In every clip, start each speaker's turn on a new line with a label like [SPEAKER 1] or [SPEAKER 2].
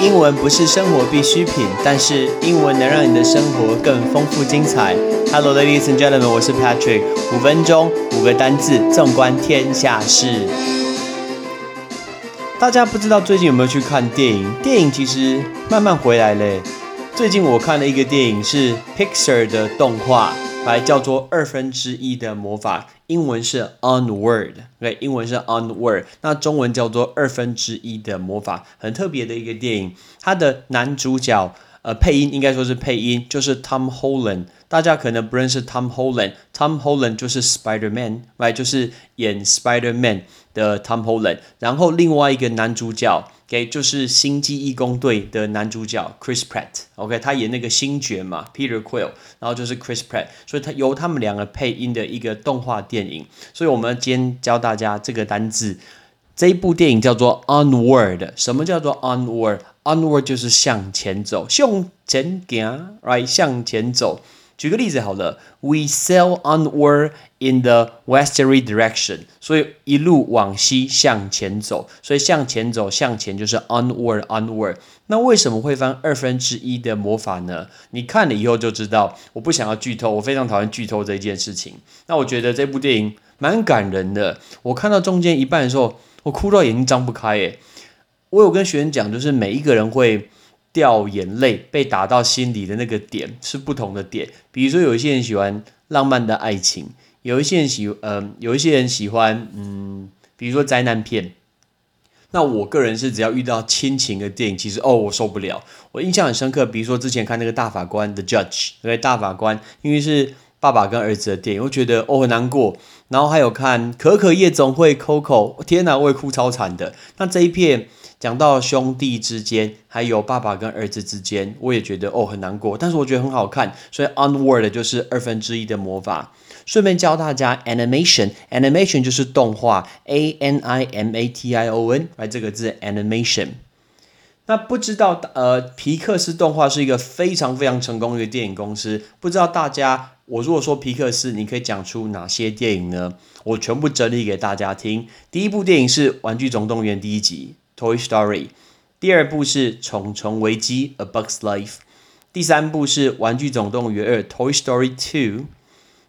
[SPEAKER 1] 英文不是生活必需品，但是英文能让你的生活更丰富精彩。Hello, ladies and gentlemen，我是 Patrick。五分钟，五个单字，纵观天下事。大家不知道最近有没有去看电影？电影其实慢慢回来嘞。最近我看了一个电影，是 Pixar 的动画，来叫做《二分之一的魔法》。英文是 Onward，对，英文是 Onward，那中文叫做二分之一的魔法，很特别的一个电影。它的男主角，呃，配音应该说是配音，就是 Tom Holland。大家可能不认识 Tom Holland，Tom Holland 就是 Spider Man，right，就是演 Spider Man 的 Tom Holland。然后另外一个男主角。OK，就是《星际义工队》的男主角 Chris Pratt，OK，他演那个星爵嘛，Peter Quill，然后就是 Chris Pratt，所以他由他们两个配音的一个动画电影。所以我们今天教大家这个单字，这一部电影叫做 Onward。什么叫做 Onward？Onward 就是向前走，向前行，right，向前走。举个例子好了，We sail onward in the westerly direction，所以一路往西向前走，所以向前走向前就是 onward onward。那为什么会翻二分之一的魔法呢？你看了以后就知道。我不想要剧透，我非常讨厌剧透这件事情。那我觉得这部电影蛮感人的。我看到中间一半的时候，我哭到眼睛张不开。诶，我有跟学员讲，就是每一个人会。掉眼泪被打到心里的那个点是不同的点，比如说有一些人喜欢浪漫的爱情，有一些人喜嗯有一些人喜欢嗯，比如说灾难片。那我个人是只要遇到亲情的电影，其实哦我受不了，我印象很深刻。比如说之前看那个大法官的 Judge，对大法官，因为是爸爸跟儿子的电影，我觉得哦很难过。然后还有看可可夜总会 Coco，天哪，我也哭超惨的。那这一片。讲到兄弟之间，还有爸爸跟儿子之间，我也觉得哦很难过，但是我觉得很好看，所以 Onward 就是二分之一的魔法。顺便教大家 animation，animation 就是动画，A N I M A T I O N，来这个字 animation。那不知道呃皮克斯动画是一个非常非常成功的一个电影公司，不知道大家我如果说皮克斯，你可以讲出哪些电影呢？我全部整理给大家听。第一部电影是《玩具总动员》第一集。Toy Story，第二部是《虫虫危机》A Bug's Life，第三部是《玩具总动员二》Toy Story Two，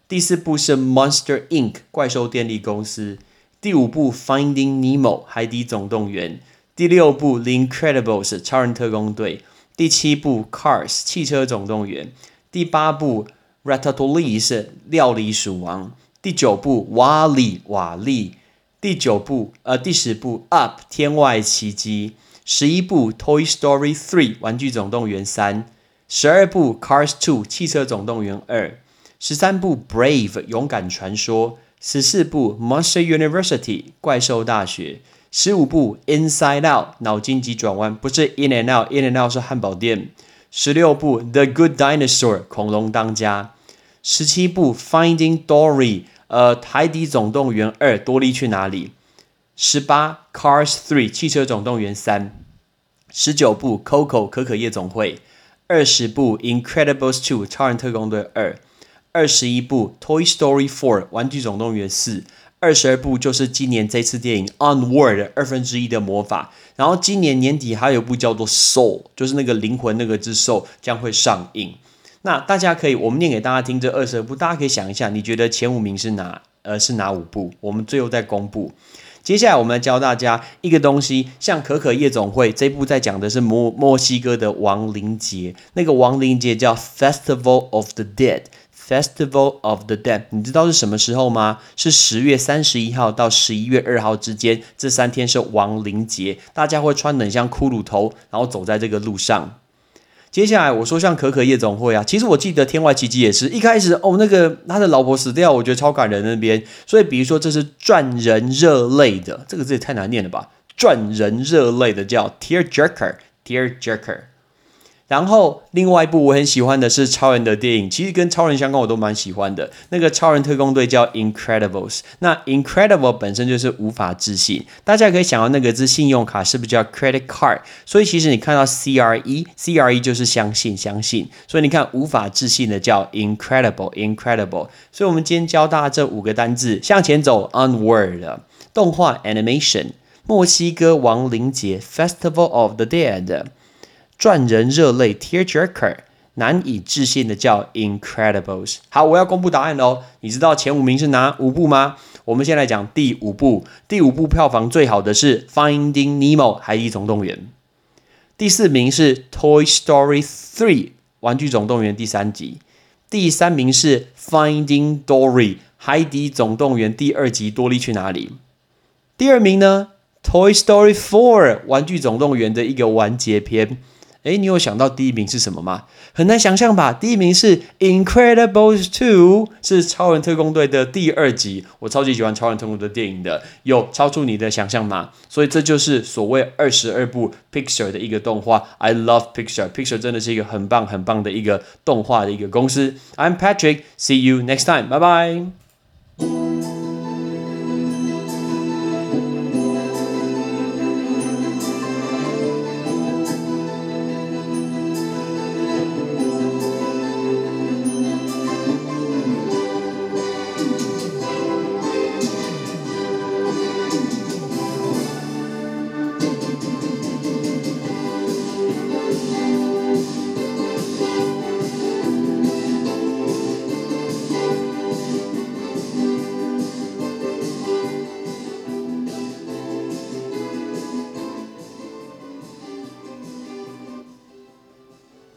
[SPEAKER 1] 第四部是 Monster Inc. 怪兽电力公司，第五部 Finding Nemo 海底总动员，第六部 The Incredibles 超人特工队，第七部 Cars 汽车总动员，第八部 Ratatouille 是料理鼠王，第九部瓦力瓦力。第九部，呃，第十部《Up 天外奇迹》，十一部《Toy Story Three 玩具总动员三》，十二部《Cars Two 汽车总动员二》，十三部《Brave 勇敢传说》，十四部《Monster University 怪兽大学》，十五部《Inside Out 脑筋急转弯》，不是 In and Out，In and Out 是汉堡店，十六部《The Good Dinosaur 恐龙当家》，十七部《Finding Dory》。呃，《海底总动员二》多利去哪里？十八，《Cars Three》汽车总动员三，十九部《Coco 可可夜总会》，二十部《Incredibles Two》超人特工队二，二十一部《Toy Story Four》玩具总动员四，二十二部就是今年这次电影《Onward》二分之一的魔法。然后今年年底还有一部叫做《Soul》，就是那个灵魂那个之 Soul 将会上映。那大家可以，我们念给大家听这二十二部，大家可以想一下，你觉得前五名是哪？呃，是哪五部？我们最后再公布。接下来我们来教大家一个东西，像可可夜总会这部在讲的是墨墨西哥的亡灵节，那个亡灵节叫 Festival of the Dead，Festival of the Dead，你知道是什么时候吗？是十月三十一号到十一月二号之间，这三天是亡灵节，大家会穿得像骷髅头，然后走在这个路上。接下来我说像可可夜总会啊，其实我记得天外奇迹也是一开始哦，那个他的老婆死掉，我觉得超感人那边。所以比如说这是赚人热泪的，这个字也太难念了吧？赚人热泪的叫 tear jerker，tear jerker。然后另外一部我很喜欢的是超人的电影，其实跟超人相关我都蛮喜欢的。那个超人特工队叫 Incredibles，那 Incredible 本身就是无法置信，大家可以想到那个字信用卡是不是叫 credit card？所以其实你看到 C R E，C R E 就是相信相信，所以你看无法置信的叫 Incredible，Incredible。所以我们今天教大家这五个单字，向前走 Onward，动画 Animation，墨西哥亡灵节 Festival of the Dead。赚人热泪 （tearjerker），难以置信的叫 Incredibles。好，我要公布答案喽。你知道前五名是哪五部吗？我们先来讲第五部。第五部票房最好的是《Finding Nemo》海底总动员。第四名是《Toy Story 3》玩具总动员第三集。第三名是《Finding Dory》海底总动员第二集多利去哪里？第二名呢？《Toy Story 4》玩具总动员的一个完结篇。哎，你有想到第一名是什么吗？很难想象吧？第一名是《Incredibles 2》，是超人特工队的第二集。我超级喜欢超人特工队电影的，有超出你的想象吗？所以这就是所谓二十二部 Pixar 的一个动画。I love Pixar，Pixar 真的是一个很棒很棒的一个动画的一个公司。I'm Patrick，see you next time，拜拜。